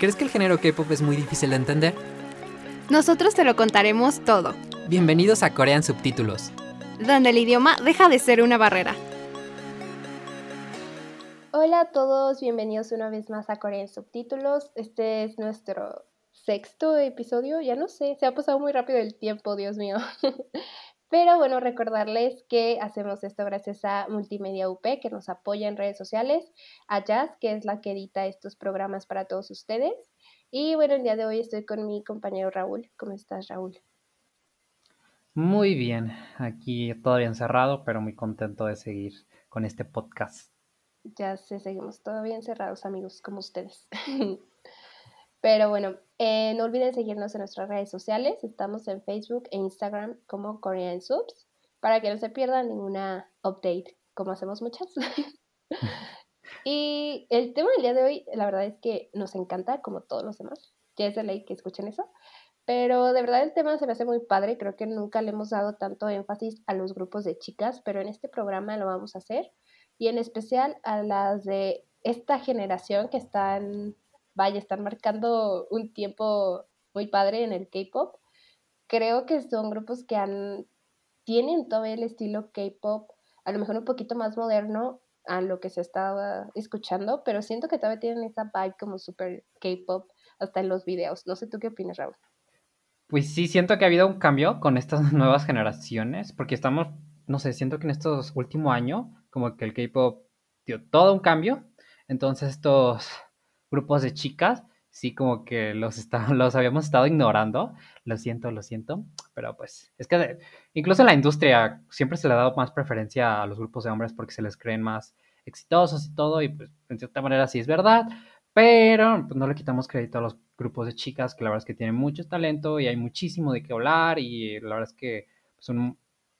¿Crees que el género K-pop es muy difícil de entender? Nosotros te lo contaremos todo, Bienvenidos a Corean Subtítulos. donde el idioma deja de ser una barrera. Hola a todos, bienvenidos una vez más a Corea en Subtítulos. Este es nuestro sexto episodio, ya no sé, se ha pasado muy rápido el tiempo, Dios mío. Pero bueno, recordarles que hacemos esto gracias a Multimedia UP, que nos apoya en redes sociales, a Jazz, que es la que edita estos programas para todos ustedes. Y bueno, el día de hoy estoy con mi compañero Raúl. ¿Cómo estás, Raúl? Muy bien, aquí todavía encerrado, pero muy contento de seguir con este podcast. Ya sé, seguimos todavía encerrados, amigos, como ustedes. Pero bueno, eh, no olviden seguirnos en nuestras redes sociales. Estamos en Facebook e Instagram como Korean Subs para que no se pierdan ninguna update, como hacemos muchas. y el tema del día de hoy, la verdad es que nos encanta, como todos los demás. Ya es de ley que escuchen eso. Pero de verdad el tema se me hace muy padre. Creo que nunca le hemos dado tanto énfasis a los grupos de chicas, pero en este programa lo vamos a hacer. Y en especial a las de esta generación que están vaya, están marcando un tiempo muy padre en el K-pop. Creo que son grupos que han, tienen todo el estilo K-pop, a lo mejor un poquito más moderno a lo que se estaba escuchando, pero siento que todavía tienen esa vibe como super K-pop hasta en los videos. No sé tú qué opinas, Raúl. Pues sí, siento que ha habido un cambio con estas nuevas generaciones, porque estamos, no sé, siento que en estos últimos años, como que el K-pop dio todo un cambio. Entonces estos grupos de chicas, sí como que los, está, los habíamos estado ignorando. Lo siento, lo siento. Pero pues es que incluso en la industria siempre se le ha dado más preferencia a los grupos de hombres porque se les creen más exitosos y todo. Y pues en cierta manera sí es verdad. Pero pues, no le quitamos crédito a los grupos de chicas que la verdad es que tienen mucho talento y hay muchísimo de qué hablar. Y la verdad es que son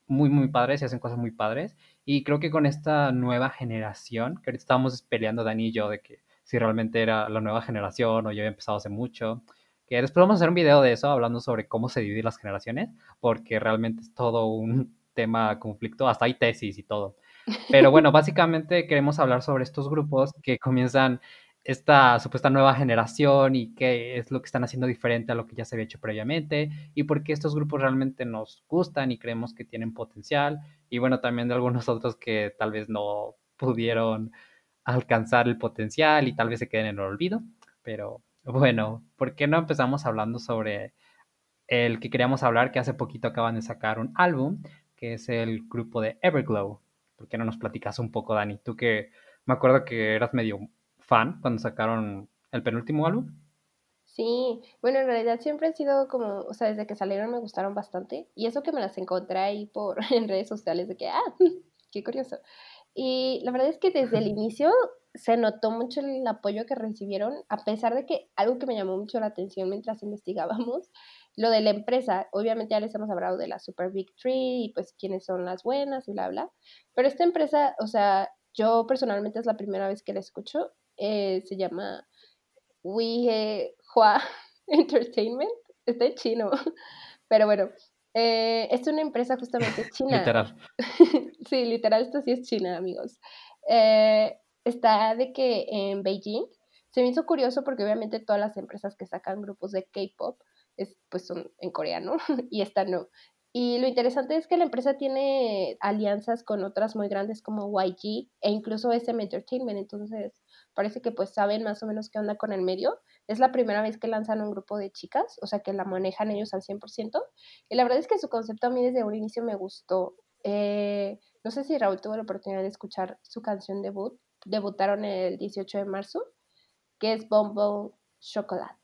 muy, muy padres y hacen cosas muy padres. Y creo que con esta nueva generación, que ahorita estábamos peleando Dani y yo de que si realmente era la nueva generación o ya había empezado hace mucho. Que después vamos a hacer un video de eso, hablando sobre cómo se dividen las generaciones, porque realmente es todo un tema conflicto, hasta hay tesis y todo. Pero bueno, básicamente queremos hablar sobre estos grupos que comienzan esta supuesta nueva generación y qué es lo que están haciendo diferente a lo que ya se había hecho previamente y por qué estos grupos realmente nos gustan y creemos que tienen potencial y bueno, también de algunos otros que tal vez no pudieron alcanzar el potencial y tal vez se queden en el olvido. Pero bueno, ¿por qué no empezamos hablando sobre el que queríamos hablar, que hace poquito acaban de sacar un álbum, que es el grupo de Everglow? ¿Por qué no nos platicas un poco, Dani? Tú que me acuerdo que eras medio fan cuando sacaron el penúltimo álbum. Sí, bueno, en realidad siempre han sido como, o sea, desde que salieron me gustaron bastante. Y eso que me las encontré ahí por en redes sociales de que, ah, qué curioso. Y la verdad es que desde el inicio se notó mucho el apoyo que recibieron, a pesar de que algo que me llamó mucho la atención mientras investigábamos, lo de la empresa, obviamente ya les hemos hablado de la Super Big Tree y pues quiénes son las buenas y bla, bla, pero esta empresa, o sea, yo personalmente es la primera vez que la escucho, eh, se llama Wihua Entertainment, está en chino, pero bueno, eh, es una empresa justamente china. Literal. sí, literal, esto sí es China, amigos. Eh, está de que en Beijing se me hizo curioso porque obviamente todas las empresas que sacan grupos de K-pop pues son en coreano y esta no. Y lo interesante es que la empresa tiene alianzas con otras muy grandes como YG e incluso SM Entertainment, entonces parece que pues saben más o menos qué onda con el medio. Es la primera vez que lanzan un grupo de chicas, o sea que la manejan ellos al 100%. Y la verdad es que su concepto a mí desde un inicio me gustó. Eh, no sé si Raúl tuvo la oportunidad de escuchar su canción debut. Debutaron el 18 de marzo, que es Bonbon Chocolate.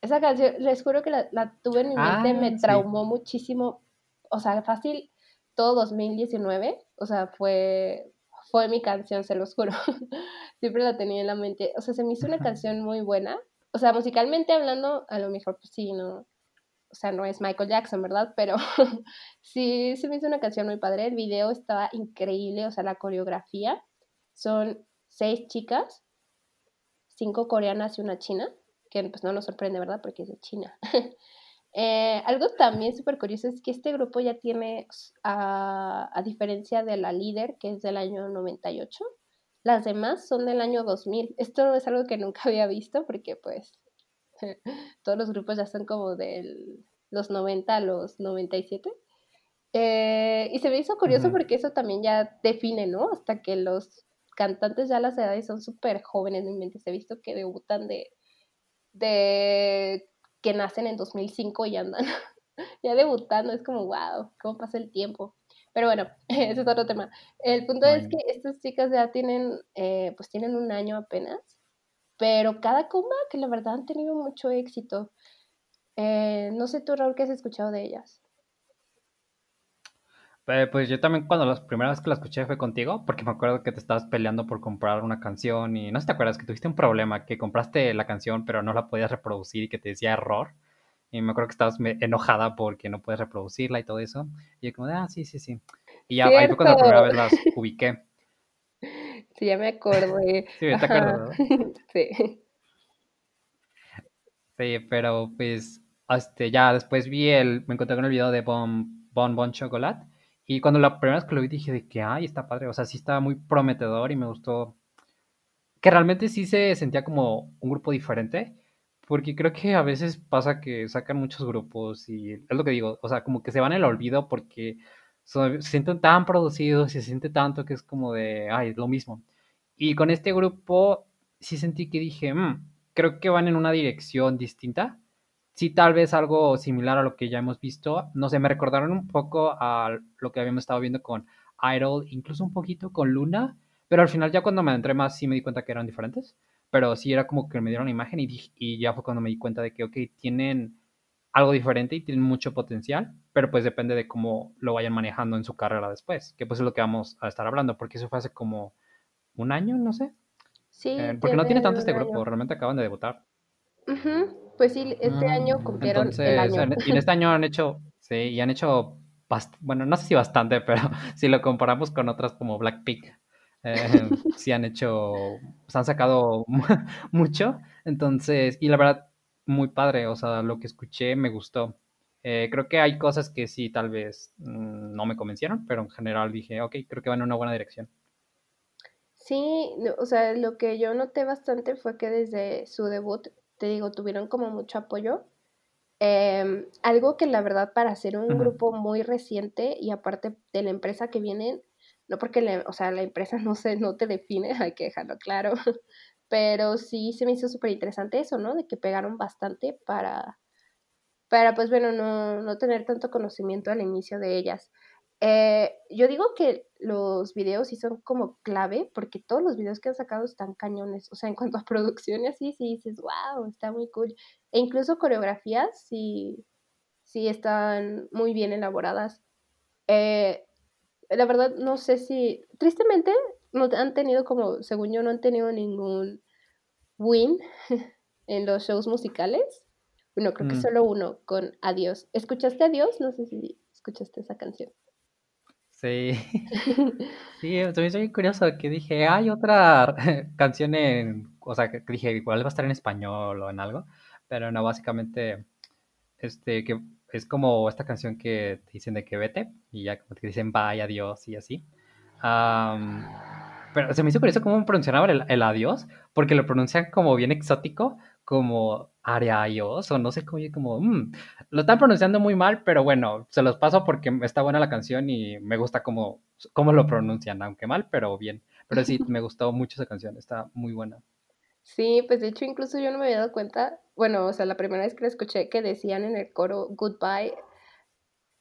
Esa canción, les juro que la, la tuve en mi mente, Ah, me sí. traumó muchísimo. O sea, fácil, todo 2019. O sea, fue, fue mi canción, se los juro. Siempre la tenía en la mente. O sea, se me hizo una canción muy buena. o sea, musicalmente hablando, a lo mejor pues sí, no, o sea, no es Michael Jackson, ¿verdad? Pero sí se me hizo una canción muy padre, el video estaba increíble, o sea, la coreografía, son seis chicas, cinco coreanas y una china, que pues no nos sorprende, ¿verdad? Porque es de China. Eh, algo también súper curioso es que este grupo ya tiene, a, a, diferencia de la líder, que es del año 98, las demás son del año 2000. Esto es algo que nunca había visto porque pues todos los grupos ya son como de los 90 a los 97. Eh, y se me hizo curioso porque eso también ya define, ¿no? Hasta que los cantantes ya a las edades son súper jóvenes, en mente. Se ha visto que debutan de, de que nacen en 2005 y andan ya debutando. Es como, wow, cómo pasa el tiempo. Pero bueno, ese es otro tema. El punto es que estas chicas ya tienen, eh, pues tienen un año apenas, pero cada que la verdad han tenido mucho éxito. Eh, no sé tú, Raúl, ¿qué has escuchado de ellas? Eh, pues yo también cuando la primera vez que la escuché fue contigo, porque me acuerdo que te estabas peleando por comprar una canción y no sé si te acuerdas que tuviste un problema, que compraste la canción pero no la podías reproducir y que te decía error. Y me acuerdo que estabas enojada porque no puedes reproducirla y todo eso. Y yo como, ah, sí, sí, sí. Y ya, ahí fue cuando la primera vez las ubiqué. Sí, ya me acordé. sí, te acuerdas, Sí. Sí, pero pues, este, ya después vi el, me encontré con el video de Bon Bon, bon Chocolate. Y cuando la primera vez que lo vi dije de que, ay, está padre. O sea, sí estaba muy prometedor y me gustó. Que realmente sí se sentía como un grupo diferente porque creo que a veces pasa que sacan muchos grupos y es lo que digo, o sea, como que se van el olvido porque se sienten tan producidos y se siente tanto que es como de, ay, es lo mismo. Y con este grupo sí sentí que dije, mmm, creo que van en una dirección distinta. Sí, tal vez algo similar a lo que ya hemos visto. No sé, me recordaron un poco a lo que habíamos estado viendo con Idol, incluso un poquito con Luna, pero al final ya cuando me entré más sí me di cuenta que eran diferentes pero sí era como que me dieron la imagen y, y ya fue cuando me di cuenta de que, ok, tienen algo diferente y tienen mucho potencial, pero pues depende de cómo lo vayan manejando en su carrera después, que pues es lo que vamos a estar hablando, porque eso fue hace como un año, no sé. Sí. Eh, porque no tiene tanto este grupo, realmente acaban de debutar. Pues sí, este año cumplieron el año. Y en este año han hecho, sí, y han hecho, bueno, no sé si bastante, pero si lo comparamos con otras como Blackpink, eh, sí han hecho, se han sacado mucho, entonces, y la verdad, muy padre, o sea, lo que escuché me gustó. Eh, creo que hay cosas que sí, tal vez mm, no me convencieron, pero en general dije, ok, creo que van en una buena dirección. Sí, o sea, lo que yo noté bastante fue que desde su debut, te digo, tuvieron como mucho apoyo. Em, algo que la verdad para ser un grupo muy reciente y aparte de la empresa que vienen, no porque, o sea, la empresa no, se, no te define, hay que dejarlo claro, pero sí se me hizo súper interesante eso, ¿no? De que pegaron bastante para, para pues bueno, no, no tener tanto conocimiento al inicio de ellas. Eh, yo digo que los videos sí son como clave porque todos los videos que han sacado están cañones, o sea, en cuanto a producción y así, sí dices, wow, está muy cool. E incluso coreografías sí, sí están muy bien elaboradas. Eh, la verdad no sé si, tristemente, no han tenido como, según yo, no han tenido ningún win en los shows musicales. Bueno, creo que mm. solo uno con Adiós. ¿Escuchaste Adiós? No sé si escuchaste esa canción. Sí. sí, estoy muy curioso que dije, hay otra canción en, o sea, que dije, igual va a estar en español o en algo, pero no, básicamente, este, que es como esta canción que te dicen de que vete y ya como te dicen bye, adiós y así. pero se me hizo curioso cómo pronunciaban el, el, adiós, porque lo pronuncian como bien exótico, como arios o no sé cómo, como, mm, lo están pronunciando muy mal, pero bueno, se los paso porque está buena la canción y me gusta cómo, cómo lo pronuncian, aunque mal, pero bien. Pero sí, me gustó mucho esa canción, está muy buena. Sí, pues de hecho incluso yo no me había dado cuenta, bueno, o sea, la primera vez que la escuché que decían en el coro goodbye,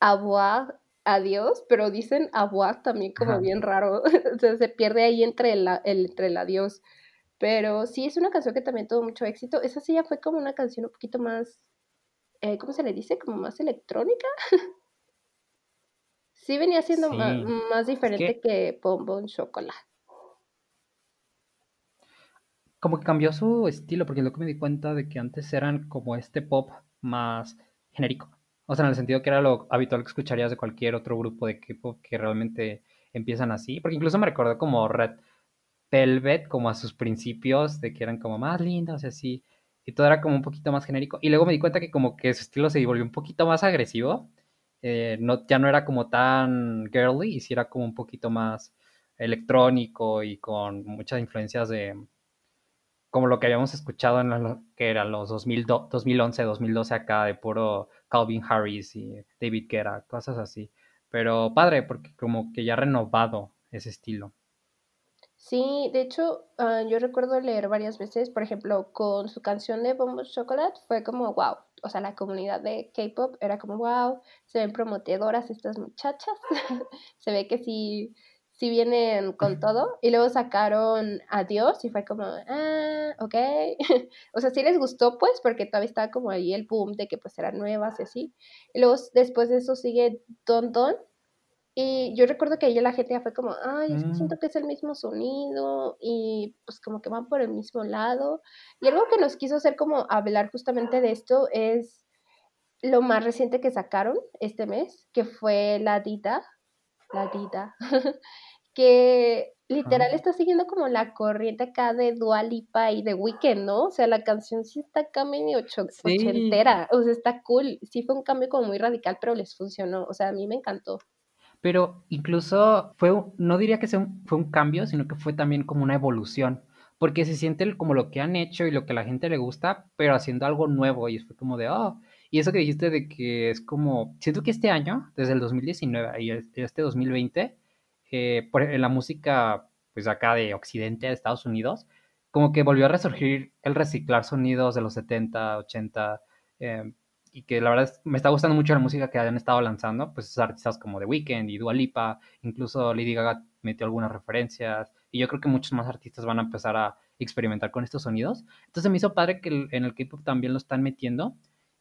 avoir, adiós, pero dicen avoir también como bien raro, o sea, se pierde ahí entre el, entre el adiós. Pero sí, es una canción que también tuvo mucho éxito. Esa sí ya fue como una canción un poquito más, eh, ¿cómo se le dice? Como más electrónica. sí venía siendo más, diferente que, que Bon Chocolate. Como que cambió su estilo, porque que me di cuenta de que antes eran como este pop más genérico. O sea, en el sentido que era lo habitual que escucharías de cualquier otro grupo de K-pop que realmente empiezan así. Porque incluso me recordó como Red Velvet, como a sus principios, de que eran como más lindos y así. Y todo era como un poquito más genérico. Y luego me di cuenta que como que su estilo se volvió un poquito más agresivo. Eh, no, ya no era como tan girly, y sí era como un poquito más electrónico y con muchas influencias de, como lo que habíamos escuchado en lo que eran los 2011, 2012 acá de puro Calvin Harris y David Guetta, cosas así. Pero padre, porque como que ya ha renovado ese estilo. Sí, de hecho, ah, yo recuerdo leer varias veces, por ejemplo, con su canción de Bombo Chocolate, fue como wow. O sea, la comunidad de K-pop era como wow, se ven promotedoras estas muchachas. se ve que sí si vienen con todo. Y luego sacaron Adiós y fue como, ah, ok. o sea, sí les gustó, pues, porque todavía estaba como ahí el boom de que pues eran nuevas y así. Y luego después de eso sigue Don Don. Y yo recuerdo que ahí la gente ya fue como, ay, mm. siento que es el mismo sonido y pues como que van por el mismo lado. Y algo que nos quiso hacer como hablar justamente de esto es lo más reciente que sacaron este mes, que fue la Dita, la Dita, que literal está siguiendo como la corriente acá de Dualipa y de Weekend, ¿no? O sea, la canción sí está acá medio ochentera, o sea, está cool. Sí fue un cambio como muy radical, pero les funcionó, o sea, a mí me encantó. Pero incluso fue, no diría que sea fue un cambio, sino que fue también como una evolución, porque se siente como lo que han hecho y lo que a la gente le gusta, pero haciendo algo nuevo y fue como de, oh, y eso que dijiste de que es como, siento que este año, desde el 2019 y este 2020, eh, por, en la música, pues acá de Occidente, de Estados Unidos, como que volvió a resurgir el reciclar sonidos de los 70, 80, em, y que la verdad me está gustando mucho la música que han estado lanzando, pues artistas como The Weeknd y Dua Lipa, incluso Lady Gaga metió algunas referencias, y yo creo que muchos más artistas van a empezar a experimentar con estos sonidos. Entonces me hizo padre que en el K-pop también lo están metiendo,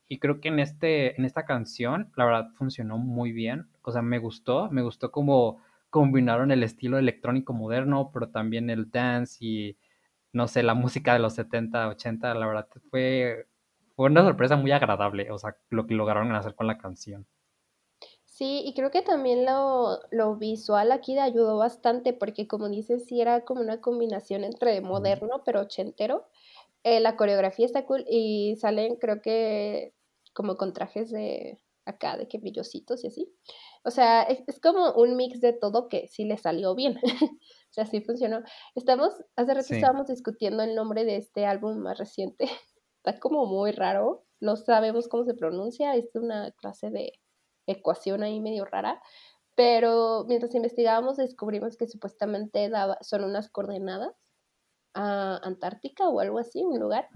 y creo que en, este, en esta canción, la verdad, funcionó muy bien. O sea, me gustó, me gustó como combinaron el estilo electrónico moderno, pero también el dance y, no sé, la música de los 70, 80, la verdad fue, fue una sorpresa muy agradable, o sea, lo que lograron hacer con la canción. Sí, y creo que también lo, lo visual aquí ayudó bastante, porque como dices, sí era como una combinación entre moderno pero ochentero. Eh, la coreografía está cool y salen, creo que, como con trajes de acá, de que brillositos y así. O sea, es, como un mix de todo que sí le salió bien. o sea, sí funcionó. Estamos, hace rato estábamos discutiendo el nombre de este álbum más reciente. Está como muy raro. No sabemos cómo se pronuncia. Es una clase de ecuación ahí medio rara. Pero mientras investigábamos descubrimos que supuestamente daba, son unas coordenadas a Antártica o algo así, un lugar.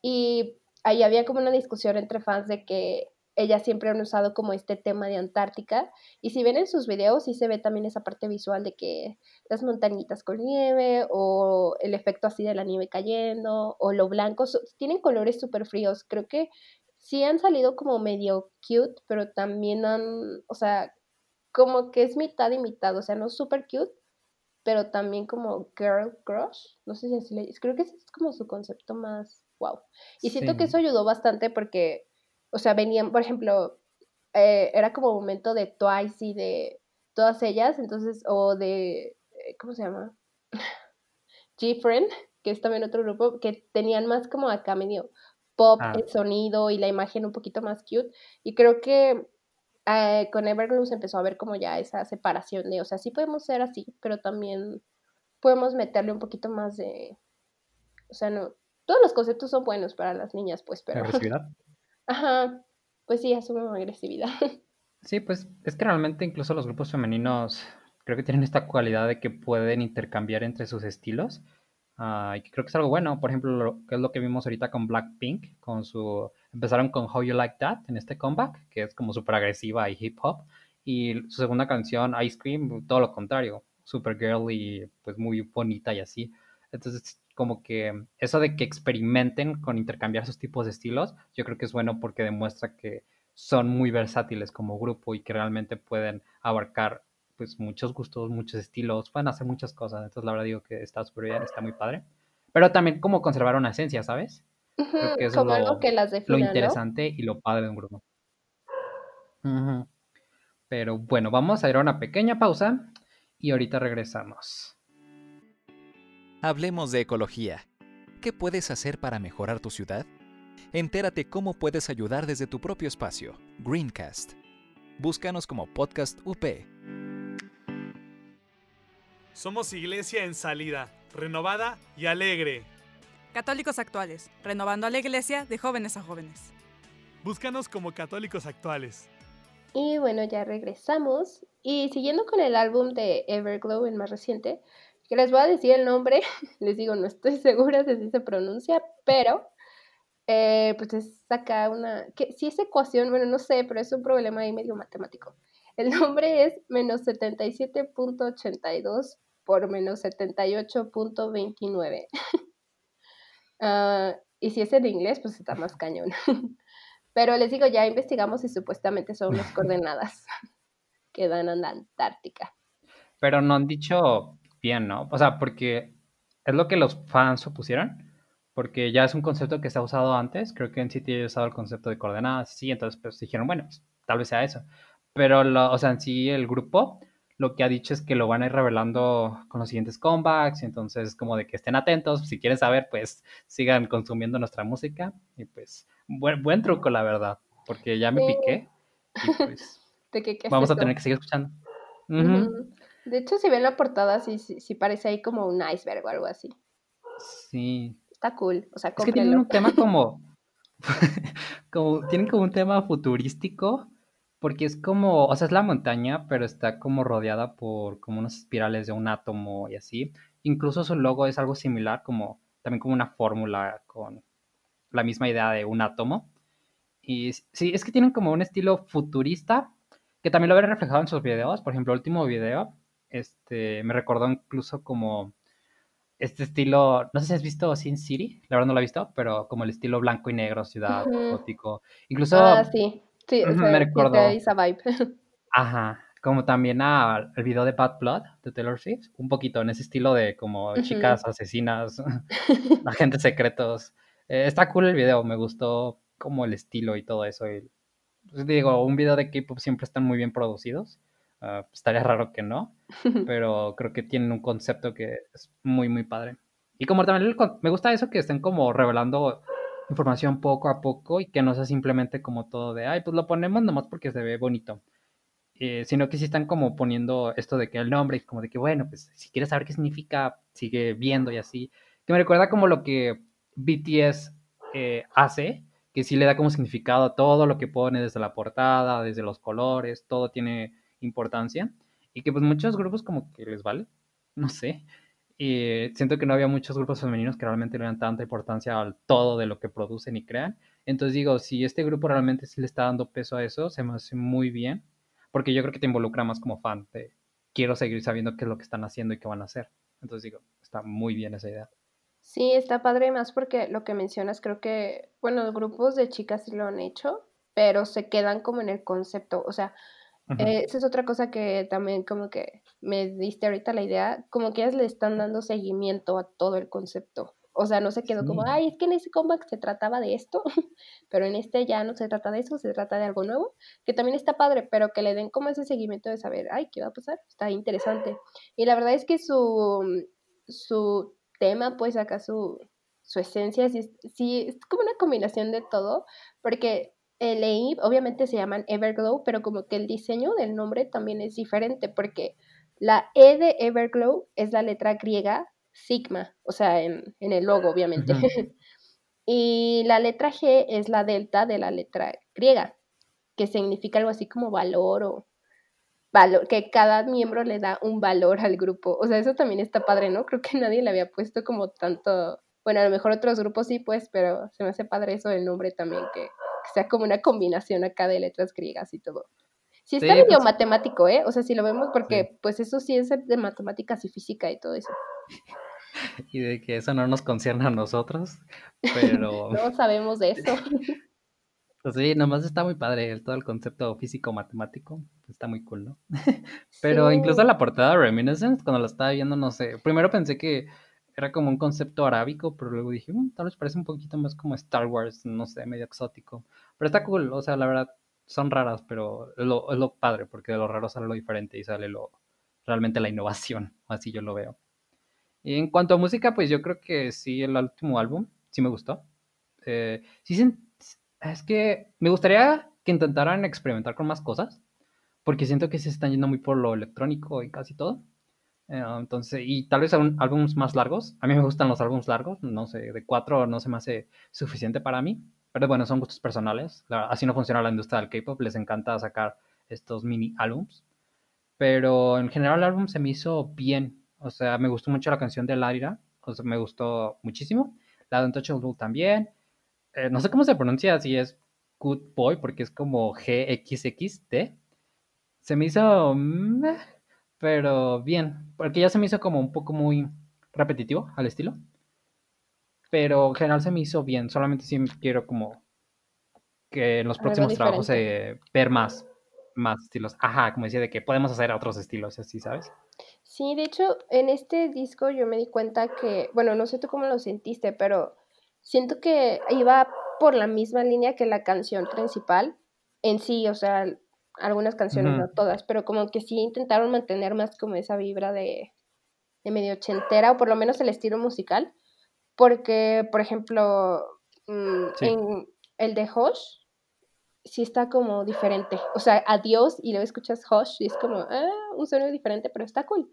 Y ahí había como una discusión entre fans de que ellas siempre han usado como este tema de Antártica. Y si ven en sus videos, sí se ve también esa parte visual de que las montañitas con nieve o el efecto así de la nieve cayendo o lo blanco, tienen colores súper fríos. Creo que sí han salido como medio cute, pero también han, o sea, como que es mitad y mitad, o sea, no súper cute, pero también como girl crush, no sé si así le... Creo que ese es como su concepto más wow. Y siento que eso ayudó bastante porque o sea, venían, por ejemplo, eh, era como momento de Twice y de todas ellas, entonces, o de, eh, ¿cómo se llama? G-Friend, que es también otro grupo, que tenían más como acá medio pop, ah. el sonido y la imagen un poquito más cute. Y creo que eh, con Everglow se empezó a ver como ya esa separación de, o sea, sí podemos ser así, pero también podemos meterle un poquito más de, o sea, no, todos los conceptos son buenos para las niñas, pues, pero... Ajá, pues sí, asume agresividad. Sí, pues es que realmente incluso los grupos femeninos creo que tienen esta cualidad de que pueden intercambiar entre sus estilos. Uh, y creo que es algo bueno. Por ejemplo, lo, que es lo que vimos ahorita con Blackpink, con su... Empezaron con How You Like That en este comeback, que es como súper agresiva y hip hop. Y su segunda canción, Ice Cream, todo lo contrario, super girly, pues muy bonita y así. Entonces como que eso de que experimenten con intercambiar sus tipos de estilos, yo creo que es bueno porque demuestra que son muy versátiles como grupo y que realmente pueden abarcar pues muchos gustos, muchos estilos, pueden hacer muchas cosas. Entonces la verdad digo que está súper bien, está muy padre. pero también como conservar una esencia, ¿sabes? Creo que eso como es algo lo, que las lo defina, ¿no? interesante y lo padre de un grupo. Pero bueno, vamos a ir a una pequeña pausa y ahorita regresamos. Hablemos de ecología. ¿Qué puedes hacer para mejorar tu ciudad? Entérate cómo puedes ayudar desde tu propio espacio. Greencast. Búscanos como Podcast UP. Somos iglesia en salida, renovada y alegre. Católicos actuales, renovando a la iglesia de jóvenes a jóvenes. Búscanos como católicos actuales. Y bueno, ya regresamos. Y siguiendo con el álbum de Everglow, el más reciente, que les voy a decir el nombre, les digo, no estoy segura de si se pronuncia, pero eh, pues es acá una, que si es ecuación, bueno, no sé, pero es un problema ahí medio matemático. El nombre es menos 77.82 por menos 78.29. Ah, y si es en inglés, pues está más cañón. Pero les digo, ya investigamos y supuestamente son unas coordenadas que dan a la Antártica. Pero no han dicho bien, ¿no? O sea, porque es lo que los fans supusieron, porque ya es un concepto que se ha usado antes, creo que en City ha usado el concepto de coordenadas, sí, entonces pues dijeron, bueno, pues, tal vez sea eso. Pero, lo, o sea, en sí el grupo lo que ha dicho es que lo van a ir revelando con los siguientes comebacks, entonces como de que estén atentos, si quieren saber, pues sigan consumiendo nuestra música y pues buen, buen truco, la verdad, porque ya me piqué y pues ¿De qué, qué es vamos a tener que seguir escuchando. Ujú. De hecho, si ven la portada, sí, sí, sí parece ahí como un iceberg o algo así. Sí, Está cool, o sea, Es que tienen un tema como, como, tienen como un tema futurístico, porque es como, o sea, es la montaña, pero está como rodeada por como unas espirales de un átomo y así. Incluso su logo es algo similar, como también como una fórmula con la misma idea de un átomo. Y sí, es que tienen como un estilo futurista, que también lo ven reflejado en sus videos. Por ejemplo, el último video, este, me recordó incluso como este estilo, no sé si has visto Sin City, la verdad no lo he visto, pero como el estilo blanco y negro, ciudad, Ujú. gótico. Incluso, Ah, sí, sí, me sí recordó. trae esa vibe. ajá, como también al video de Bad Blood de Taylor Swift, un poquito en ese estilo de como chicas asesinas, agentes secretos. Eh, está cool el video, me gustó como el estilo y todo eso. y, pues, digo, un video de K-pop siempre están muy bien producidos. Ah, estaría raro que no, pero creo que tienen un concepto que es muy, muy padre. Y como también el me gusta eso que estén como revelando información poco a poco y que no sea simplemente como todo de, ay, pues lo ponemos nomás porque se ve bonito. Eh, sino que sí están como poniendo esto de que el nombre y como de que, bueno, pues si quieres saber qué significa, sigue viendo y así. Que me recuerda como lo que BTS eh, hace, que sí le da como significado a todo lo que pone desde la portada, desde los colores, todo tiene importancia. Y que pues muchos grupos como que les vale, no sé. Y siento que no había muchos grupos femeninos que realmente le dan tanta importancia al todo de lo que producen y crean. Entonces digo, si este grupo realmente sí le está dando peso a eso, se me hace muy bien, porque yo creo que te involucra más como fan de quiero seguir sabiendo qué es lo que están haciendo y qué van a hacer. Entonces digo, está muy bien esa idea. Sí, está padre más porque lo que mencionas, creo que, bueno, los grupos de chicas sí lo han hecho, pero se quedan como en el concepto, o sea, Eh, esa es otra cosa que también como que me diste ahorita la idea, como que ellas le están dando seguimiento a todo el concepto. O sea, no se quedó como, ay, es que en ese comeback se trataba de esto, pero en este ya no se trata de eso, se trata de algo nuevo, que también está padre, pero que le den como ese seguimiento de saber, ay, ¿qué va a pasar? Está interesante. Y la verdad es que su, su tema, pues acá su, su esencia, sí, sí, es como una combinación de todo, porque eh, leí, obviamente se llaman Everglow, pero como que el diseño del nombre también es diferente, porque la E de Everglow es la letra griega sigma, o sea, en, en el logo, obviamente. Y la letra G es la delta de la letra griega, que significa algo así como valor o valor, que cada miembro le da un valor al grupo. O sea, eso también está padre, ¿no? Creo que nadie le había puesto como tanto, bueno, a lo mejor otros grupos sí, pues, pero se me hace padre eso del nombre también, que, que sea como una combinación acá de letras griegas y todo. Sí, está Sí, medio pues- matemático, ¿eh? O sea, si lo vemos, porque pues eso sí es de matemáticas y física y todo eso. Y de que eso no nos concierne a nosotros, pero No sabemos de eso. pues sí, nomás está muy padre el- todo el concepto físico-matemático, está muy cool, ¿no? Pero Sí. incluso la portada de Reminiscence, cuando la estaba viendo, no sé, primero pensé que era como un concepto arábico, pero luego dije, "Mm, tal vez parece un poquito más como Star Wars, no sé, medio exótico. Pero está cool, o sea, la verdad, son raras, pero es lo, es lo padre, porque de lo raro sale lo diferente y sale lo realmente la innovación, así yo lo veo. Y en cuanto a música, pues yo creo que sí, el último álbum, sí me gustó. Eh, sí, es que me gustaría que intentaran experimentar con más cosas, porque siento que se están yendo muy por lo electrónico y casi todo. Eh, entonces, y tal vez álbumes más largos. A mí me gustan los álbumes largos, no sé, de cuatro no se me hace suficiente para mí. Pero bueno, son gustos personales. Así no funciona la industria del K-pop. Les encanta sacar estos mini álbums. Pero en general el álbum se me hizo bien. O sea, me gustó mucho la canción de Larira. O sea, me gustó muchísimo. La de Untouchable también. Eh, no sé cómo se pronuncia, si es Good Boy, porque es como GXXT. Se me hizo... pero bien. Porque ya se me hizo como un poco muy repetitivo al estilo. Pero en general se me hizo bien. Solamente sí quiero como que en los Algo próximos trabajos eh, ver más, más estilos. Ajá, como decía, de que podemos hacer otros estilos, así, ¿sabes? Sí, de hecho, en este disco yo me di cuenta que, bueno, no sé tú cómo lo sentiste, pero siento que iba por la misma línea que la canción principal en sí, o sea, algunas canciones, no todas, pero como que sí intentaron mantener más como esa vibra de, de medio ochentera, o por lo menos el estilo musical, porque, por ejemplo, mm, Sí. en el de Hush, sí está como diferente. O sea, adiós y luego escuchas Hush y es como ah, un sonido diferente, pero está cool.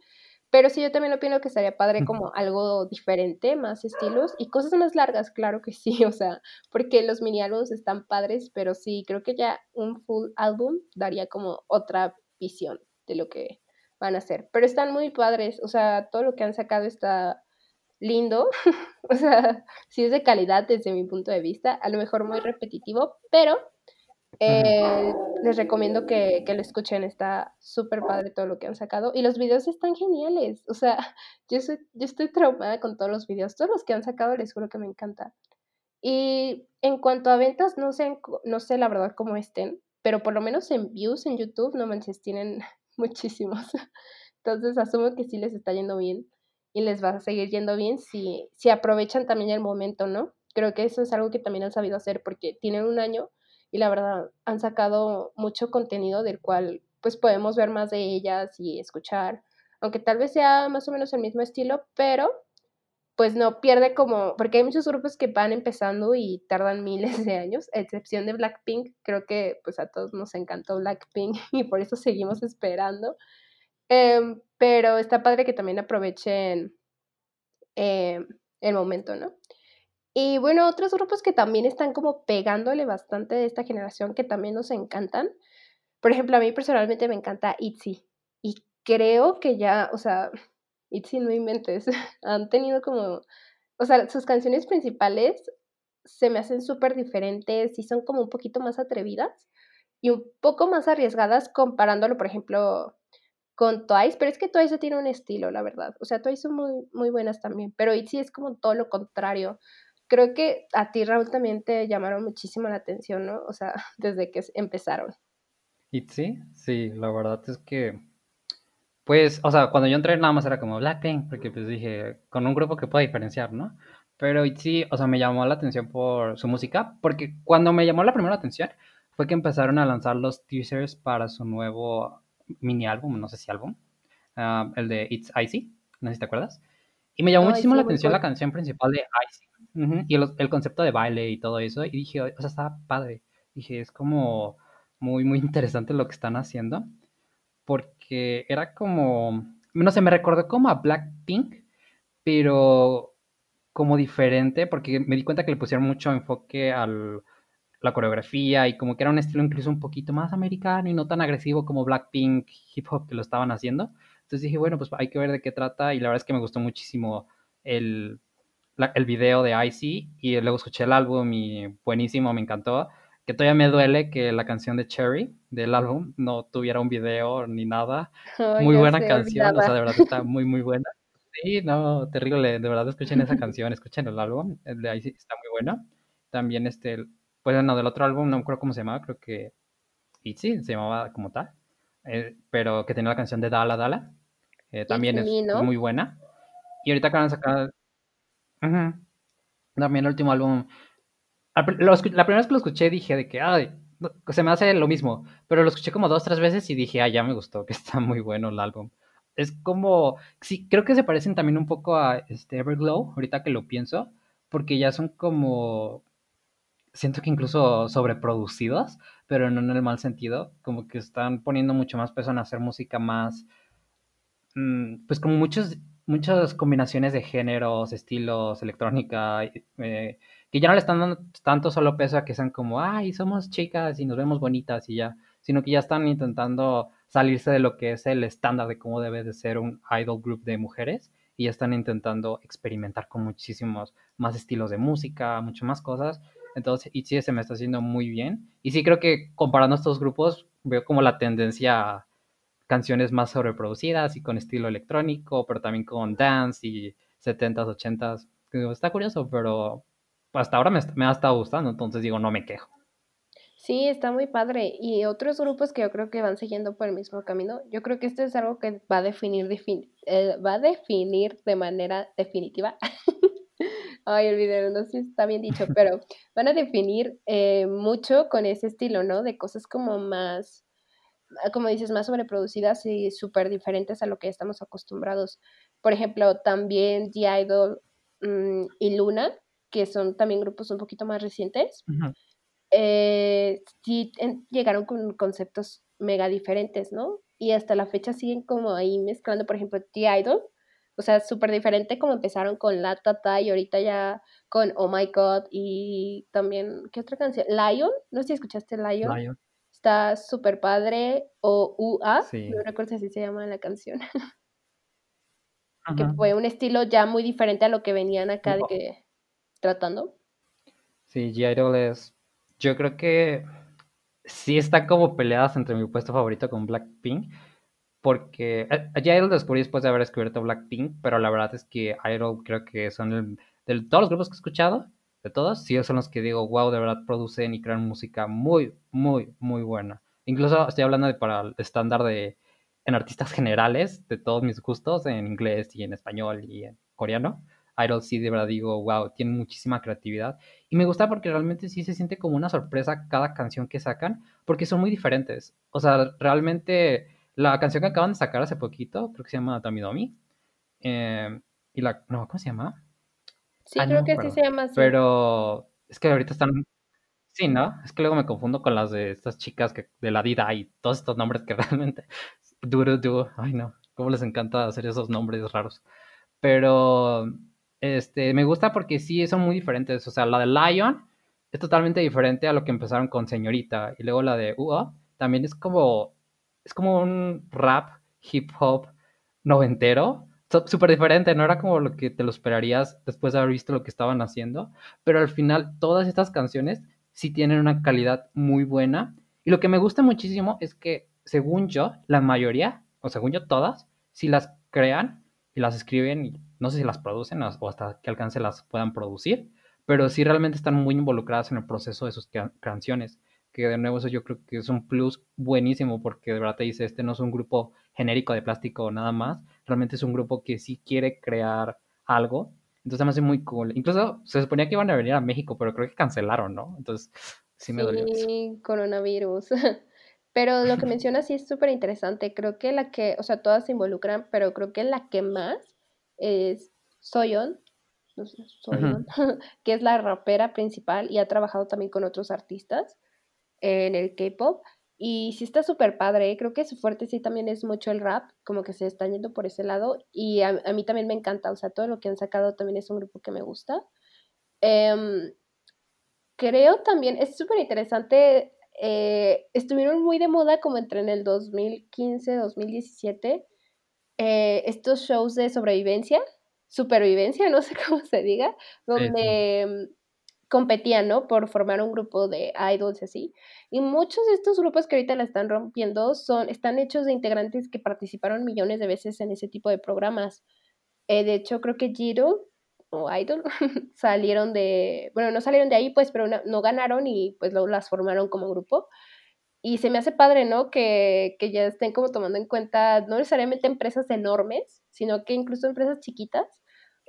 Pero sí, yo también opino que estaría padre como algo diferente, más estilos y cosas más largas, claro que sí, o sea, porque los mini álbumes están padres, pero sí, creo que ya un full álbum daría como otra visión de lo que van a hacer. Pero están muy padres, o sea, todo lo que han sacado está lindo, o sea, sí es de calidad desde mi punto de vista, a lo mejor muy repetitivo, pero eh, les recomiendo que, que lo escuchen, está súper padre todo lo que han sacado y los videos están geniales, o sea, yo, soy, yo estoy traumada con todos los videos, todos los que han sacado les juro que me encanta. Y en cuanto a ventas, no sé, no sé la verdad cómo estén, pero por lo menos en views en YouTube, no manches, tienen muchísimos. Entonces asumo que sí les está yendo bien y les va a seguir yendo bien si, si aprovechan también el momento, ¿no? Creo que eso es algo que también han sabido hacer porque tienen un año y la verdad han sacado mucho contenido del cual pues podemos ver más de ellas y escuchar, aunque tal vez sea más o menos el mismo estilo, pero pues no pierde como, porque hay muchos grupos que van empezando y tardan miles de años, a excepción de Blackpink, creo que pues a todos nos encantó Blackpink y por eso seguimos esperando. Em, pero está padre que también aprovechen em, el momento, ¿no? Y bueno, otros grupos que también están como pegándole bastante de esta generación que también nos encantan. Por ejemplo, a mí personalmente me encanta ITZY. Y creo que ya, o sea, ITZY no inventes. Han tenido como, o sea, sus canciones principales se me hacen súper diferentes y son como un poquito más atrevidas y un poco más arriesgadas comparándolo, por ejemplo, con Twice, pero es que Twice ya tiene un estilo, la verdad. O sea, Twice son muy, muy buenas también, pero ITZY es como todo lo contrario. Creo que a ti, Raúl, también te llamaron muchísimo la atención, ¿no? O sea, desde que empezaron. ¿Y sí? Sí, la verdad es que, pues, o sea, cuando yo entré nada más era como Blackpink, porque pues dije, con un grupo que pueda diferenciar, ¿no? Pero sí, o sea, me llamó la atención por su música, porque cuando me llamó la primera atención fue que empezaron a lanzar los teasers para su nuevo mini álbum, no sé si álbum, ah, el de It's Icy, no sé si te acuerdas. Y me llamó muchísimo la atención la canción principal de Icy. Ujú, Y el, el concepto de baile y todo eso. Y dije, o sea, está padre. Dije, es como muy, muy interesante lo que están haciendo. Porque era como, no sé, me recordó como a Blackpink, pero como diferente, porque me di cuenta que le pusieron mucho enfoque a la coreografía y como que era un estilo incluso un poquito más americano y no tan agresivo como Blackpink hip hop que lo estaban haciendo. Entonces dije, bueno, pues hay que ver de qué trata y la verdad es que me gustó muchísimo el, la- el video de Icy y luego escuché el álbum y buenísimo, me encantó. Que todavía me duele que la canción de Cherry del álbum no tuviera un video ni nada. Muy buena canción, o sea, de verdad está muy, muy buena. Sí, no, terrible, de verdad escuchen esa canción, escuchen el álbum, el de Icy está muy bueno. También este, pues no, del otro álbum no me acuerdo cómo se llamaba, creo que Itzy se llamaba como tal, eh, pero que tenía la canción de Dala Dala, eh, también It's es, Me, es ¿no? muy buena. Y ahorita acaban de sacar, También el último álbum. La primera vez que lo escuché dije de que, ay, se me hace lo mismo, pero lo escuché como dos, tres veces y dije, ah, ya me gustó, que está muy bueno el álbum. Es como, sí, creo que se parecen también un poco a este Everglow, ahorita que lo pienso, porque ya son como, siento que incluso sobreproducidos, pero no en el mal sentido, como que están poniendo mucho más peso en hacer música más, mm, pues como muchos, muchas combinaciones de géneros, estilos, electrónica, eh, que ya no le están dando tanto solo peso a que sean como, ay, somos chicas y nos vemos bonitas y ya, sino que ya están intentando salirse de lo que es el estándar de cómo debe de ser un idol group de mujeres y ya están intentando experimentar con muchísimos más estilos de música, muchas más cosas. Entonces, y sí, se me está haciendo muy bien. Y sí creo que comparando estos grupos, veo como la tendencia canciones más sobreproducidas y con estilo electrónico, pero también con dance y 70s, 80s. Está curioso, pero hasta ahora me, me ha estado gustando, entonces digo, no me quejo. Sí, está muy padre. Y otros grupos que yo creo que van siguiendo por el mismo camino, yo creo que esto es algo que va a definir, eh, va a definir de manera definitiva. Ay, el video no sé si está bien dicho, pero van a definir eh, mucho con ese estilo, ¿no? De cosas como más, como dices, más sobreproducidas y súper diferentes a lo que estamos acostumbrados. Por ejemplo, también The Idol mm, y Luna que son también grupos un poquito más recientes, eh, sí llegaron con conceptos mega diferentes, ¿no? Y hasta la fecha siguen como ahí mezclando, por ejemplo, The Idol, o sea, súper diferente como empezaron con La Tata y ahorita ya con Oh My God y también, ¿qué otra canción? Lion, no sé si escuchaste Lion. Lion. Está súper padre, o UA, no recuerdo si así se llama la canción. que fue un estilo ya muy diferente a lo que venían acá de que tratando. Sí, G-Idol es. Yo creo que sí están como peleadas entre mi puesto favorito con Blackpink. Porque a G-Idol descubrí después de haber descubierto Blackpink, pero la verdad es que Idol creo que son de todos los grupos que he escuchado, de todos, sí son los que digo, wow, de verdad producen y crean música muy, muy, muy buena. Incluso estoy hablando de para el estándar de en artistas generales, de todos mis gustos, en inglés y en español y en coreano. Idol sí de verdad digo, wow, tiene muchísima creatividad. Y me gusta porque realmente sí se siente como una sorpresa cada canción que sacan, porque son muy diferentes. O sea, realmente la canción que acaban de sacar hace poquito, creo que se llama Tamidomi. Eh, y la, no, ¿cómo se llama? Sí, ah, creo que sí se llama así. Pero es que ahorita están... Sí, ¿no? Es que luego me confundo con las de estas chicas que, de la Dida y todos estos nombres que realmente... Duro, duro. Ay, no. Cómo les encanta hacer esos nombres raros. Pero este, me gusta porque sí son muy diferentes. O sea, la de Lion es totalmente diferente a lo que empezaron con Señorita. Y luego la de UO también es como. Es como un rap, hip hop noventero. Súper diferente, no era como lo que te lo esperarías después de haber visto lo que estaban haciendo. Pero al final, todas estas canciones sí tienen una calidad muy buena. Y lo que me gusta muchísimo es que, según yo, la mayoría, o según yo, todas, si las crean y las escriben y no sé si las producen o hasta qué alcance las puedan producir, pero sí realmente están muy involucradas en el proceso de sus canciones, que de nuevo eso yo creo que es un plus buenísimo porque de verdad te dice, este no es un grupo genérico de plástico nada más, realmente es un grupo que sí quiere crear algo, entonces me hace muy cool. Incluso se suponía que iban a venir a México, pero creo que cancelaron, ¿no? Entonces sí me dolió. Sí, coronavirus. Pero lo que mencionas sí es súper interesante. Creo que la que, o sea, todas se involucran, pero creo que la que más es Soyeon, que es la rapera principal y ha trabajado también con otros artistas en el K-pop. Y sí está súper padre, creo que su fuerte sí también es mucho el rap, como que se están yendo por ese lado. Y a, mí también me encanta, o sea, todo lo que han sacado también es un grupo que me gusta. Em, creo también, es súper interesante, eh, estuvieron muy de moda como entre en el 2015, 2017 eh, estos shows de sobrevivencia, supervivencia, no sé cómo se diga, donde competían, ¿no? Por formar un grupo de idols así. Y muchos de estos grupos que ahorita la están rompiendo son, están hechos de integrantes que participaron millones de veces en ese tipo de programas. Eh, de hecho, creo que Giro o Idol salieron de, bueno, no salieron de ahí, pues, pero no, ganaron y pues luego las formaron como grupo. Y se me hace padre, ¿no? Que, que, ya estén como tomando en cuenta no necesariamente empresas enormes, sino que incluso empresas chiquitas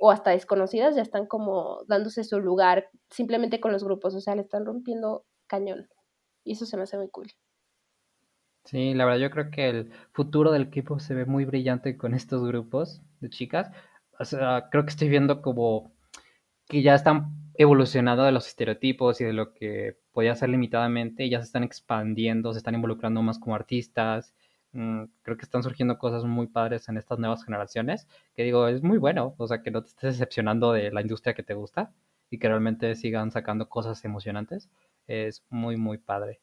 o hasta desconocidas ya están como dándose su lugar simplemente con los grupos, o sea, le están rompiendo cañón. Y eso se me hace muy cool. Sí, la verdad yo creo que el futuro del equipo se ve muy brillante con estos grupos de chicas. O sea, creo que estoy viendo como que ya están evolucionando de los estereotipos y de lo que podía ser limitadamente, ya se están expandiendo, se están involucrando más como artistas. Mm, creo que están surgiendo cosas muy padres en estas nuevas generaciones, que digo, es muy bueno, o sea, que no te estés decepcionando de la industria que te gusta y que realmente sigan sacando cosas emocionantes. Es muy, muy padre.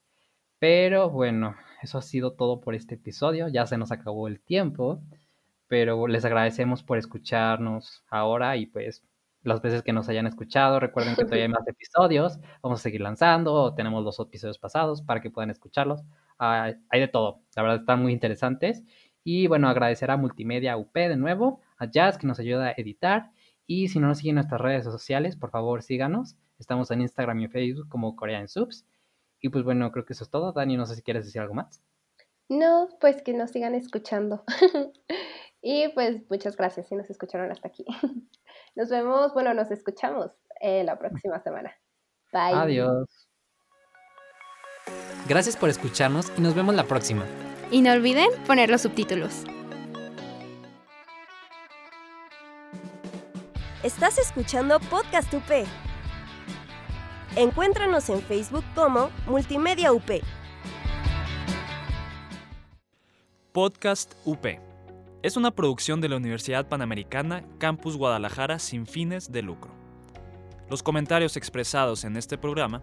Pero bueno, eso ha sido todo por este episodio. Ya se nos acabó el tiempo. Pero les agradecemos por escucharnos ahora y pues las veces que nos hayan escuchado. Recuerden que todavía hay más episodios. Vamos a seguir lanzando. Tenemos los episodios pasados para que puedan escucharlos. Hay de todo. La verdad están muy interesantes. Y bueno, agradecer a Multimedia UP de nuevo, a Jazz que nos ayuda a editar. Y si no nos siguen en nuestras redes sociales, por favor síganos. Estamos en Instagram y Facebook como Korean Subs. Y pues bueno, creo que eso es todo. Dani, no sé si quieres decir algo más. No, pues que nos sigan escuchando. y pues muchas gracias si nos escucharon hasta aquí. nos vemos, bueno, nos escuchamos eh, la próxima semana. Bye. Adiós. Gracias por escucharnos y nos vemos la próxima. Y no olviden poner los subtítulos. Estás escuchando Podcast UP. Encuéntranos en Facebook como Multimedia UP. Podcast UP. Es una producción de la Universidad Panamericana Campus Guadalajara sin fines de lucro. Los comentarios expresados en este programa